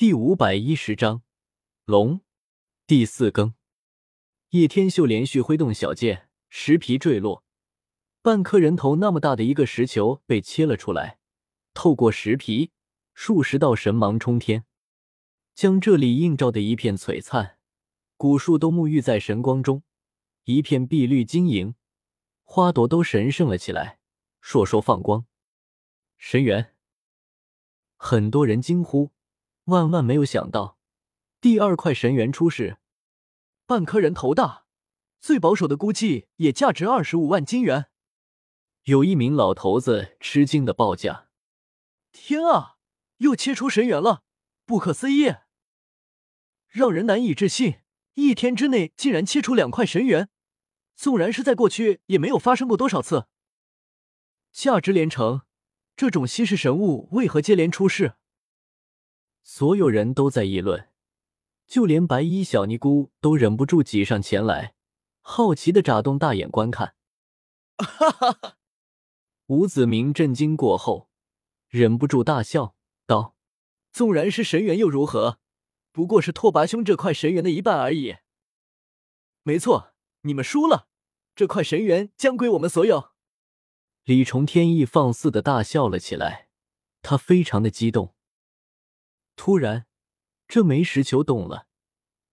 第五百一十章龙第四更。叶天秀连续挥动小剑，石皮坠落，半颗人头那么大的一个石球被切了出来。透过石皮，数十道神芒冲天，将这里映照的一片璀璨。古树都沐浴在神光中，一片碧绿晶莹，花朵都神圣了起来，烁烁放光。神元，很多人惊呼，万万没有想到，第二块神元出世，半颗人头大，最保守的估计也价值二十五万金元。有一名老头子吃惊的报价：“天啊，又切出神元了，不可思议，让人难以置信！一天之内竟然切出两块神元，纵然是在过去，也没有发生过多少次，价值连城。”这种稀世神物为何接连出世？所有人都在议论，就连白衣小尼姑都忍不住挤上前来，好奇的眨动大眼观看。哈哈哈！吴子明震惊过后，忍不住大笑道：“纵然是神元又如何？不过是拓跋兄这块神元的一半而已。”没错，你们输了，这块神元将归我们所有。李重天意放肆的大笑了起来，他非常的激动。突然，这枚石球动了，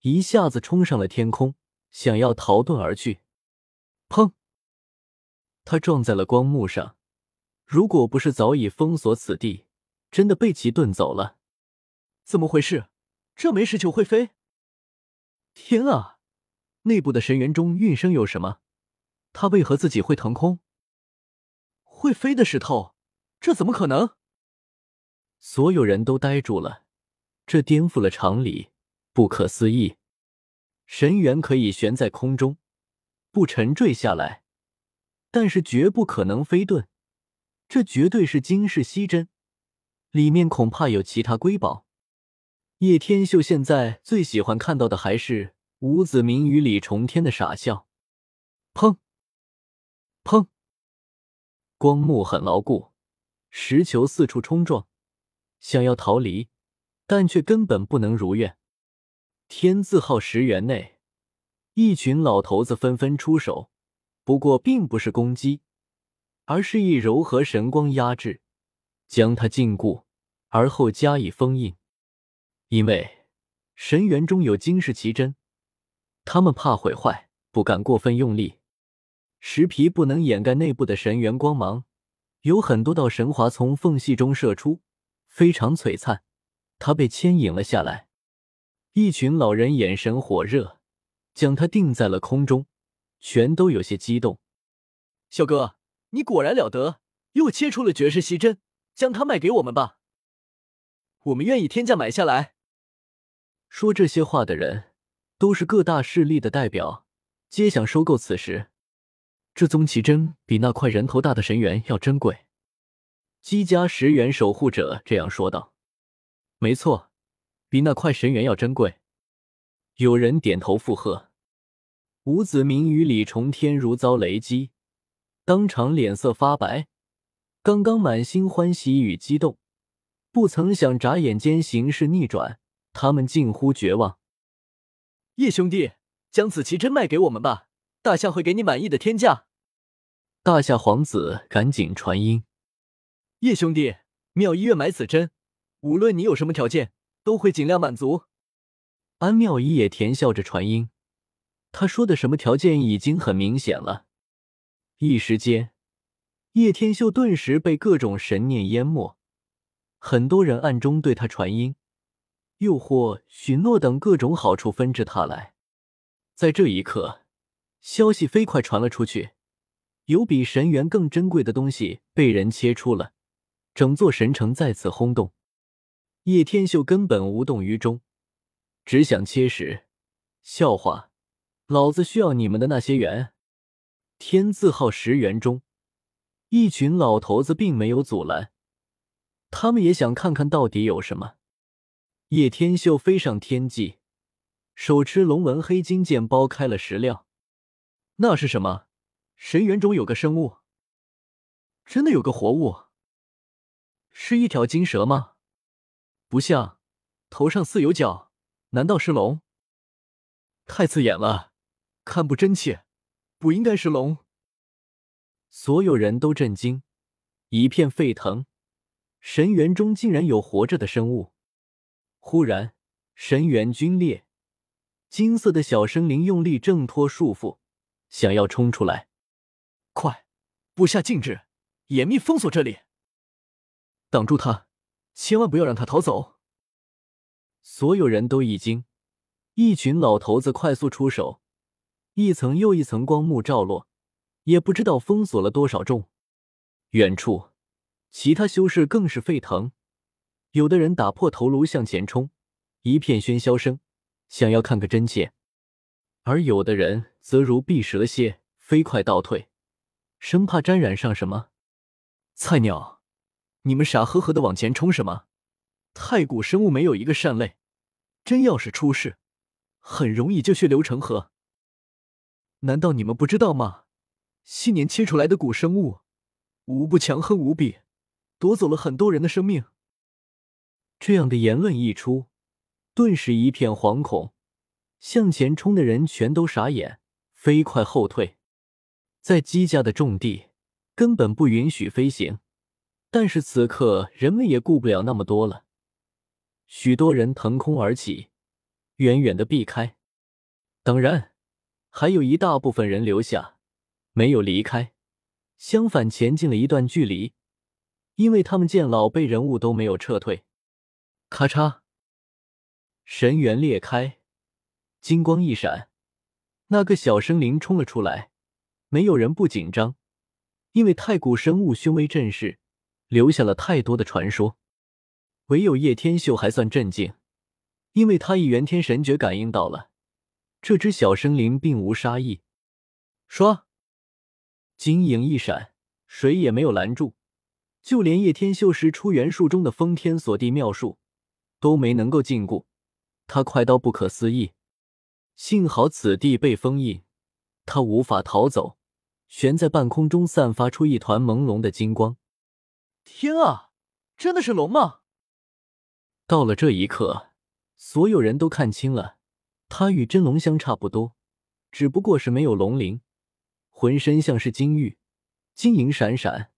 一下子冲上了天空，想要逃遁而去。砰！他撞在了光幕上，如果不是早已封锁此地，真的被其遁走了。怎么回事？这枚石球会飞？天啊！内部的神元中运生有什么？他为何自己会腾空？会飞的石头，这怎么可能？所有人都呆住了，这颠覆了常理，不可思议。神元可以悬在空中，不沉坠下来，但是绝不可能飞遁。这绝对是惊世稀珍，里面恐怕有其他瑰宝。叶天秀现在最喜欢看到的还是吴子明与李重天的傻笑。砰！砰！光幕很牢固，石球四处冲撞，想要逃离，但却根本不能如愿。天字号石园内，一群老头子纷纷出手，不过并不是攻击，而是以柔和神光压制，将它禁锢，而后加以封印。因为神元中有金世奇珍，他们怕毁坏，不敢过分用力。石皮不能掩盖内部的神元光芒，有很多道神华从缝隙中射出，非常璀璨。他被牵引了下来，一群老人眼神火热，将他定在了空中，全都有些激动。小哥，你果然了得，又切出了绝世稀珍，将它卖给我们吧，我们愿意天价买下来。说这些话的人都是各大势力的代表，皆想收购此石。这宗奇珍比那块人头大的神元要珍贵，姬家十元守护者这样说道：“没错，比那块神元要珍贵。”有人点头附和。吴子明与李重天如遭雷击，当场脸色发白。刚刚满心欢喜与激动，不曾想眨眼间形势逆转，他们近乎绝望。叶兄弟，将此奇珍卖给我们吧，大夏会给你满意的天价。大夏皇子赶紧传音：“叶兄弟，妙医院买此针，无论你有什么条件，都会尽量满足。”安妙医也甜笑着传音，他说的什么条件已经很明显了。一时间，叶天秀顿时被各种神念淹没，很多人暗中对他传音、诱惑、许诺等各种好处纷至沓来。在这一刻，消息飞快传了出去。有比神元更珍贵的东西被人切出了，整座神城再次轰动。叶天秀根本无动于衷，只想切石。笑话，老子需要你们的那些元。天字号石元中，一群老头子并没有阻拦，他们也想看看到底有什么。叶天秀飞上天际，手持龙纹黑金剑剥开了石料，那是什么？神元中有个生物，真的有个活物，是一条金蛇吗？不像，头上似有角，难道是龙？太刺眼了，看不真切，不应该是龙。所有人都震惊，一片沸腾。神园中竟然有活着的生物！忽然，神元龟裂，金色的小生灵用力挣脱束缚，想要冲出来。快，布下禁制，严密封锁这里，挡住他，千万不要让他逃走！所有人都一惊，一群老头子快速出手，一层又一层光幕照落，也不知道封锁了多少众。远处。其他修士更是沸腾，有的人打破头颅向前冲，一片喧嚣声，想要看个真切；而有的人则如避蛇蝎，飞快倒退，生怕沾染上什么。菜鸟，你们傻呵呵的往前冲什么？太古生物没有一个善类，真要是出事，很容易就血流成河。难道你们不知道吗？昔年切出来的古生物，无不强横无比。夺走了很多人的生命。这样的言论一出，顿时一片惶恐，向前冲的人全都傻眼，飞快后退。在姬家的重地，根本不允许飞行。但是此刻，人们也顾不了那么多了，许多人腾空而起，远远的避开。当然，还有一大部分人留下，没有离开，相反前进了一段距离。因为他们见老辈人物都没有撤退，咔嚓，神元裂开，金光一闪，那个小生灵冲了出来。没有人不紧张，因为太古生物凶威震世，留下了太多的传说。唯有叶天秀还算镇静，因为他以元天神诀感应到了这只小生灵并无杀意。唰，金影一闪，谁也没有拦住。就连叶天秀时出元术中的封天锁地妙术都没能够禁锢，他快到不可思议。幸好此地被封印，他无法逃走，悬在半空中，散发出一团朦胧的金光。天啊，真的是龙吗？到了这一刻，所有人都看清了，他与真龙相差不多，只不过是没有龙鳞，浑身像是金玉，金银闪闪。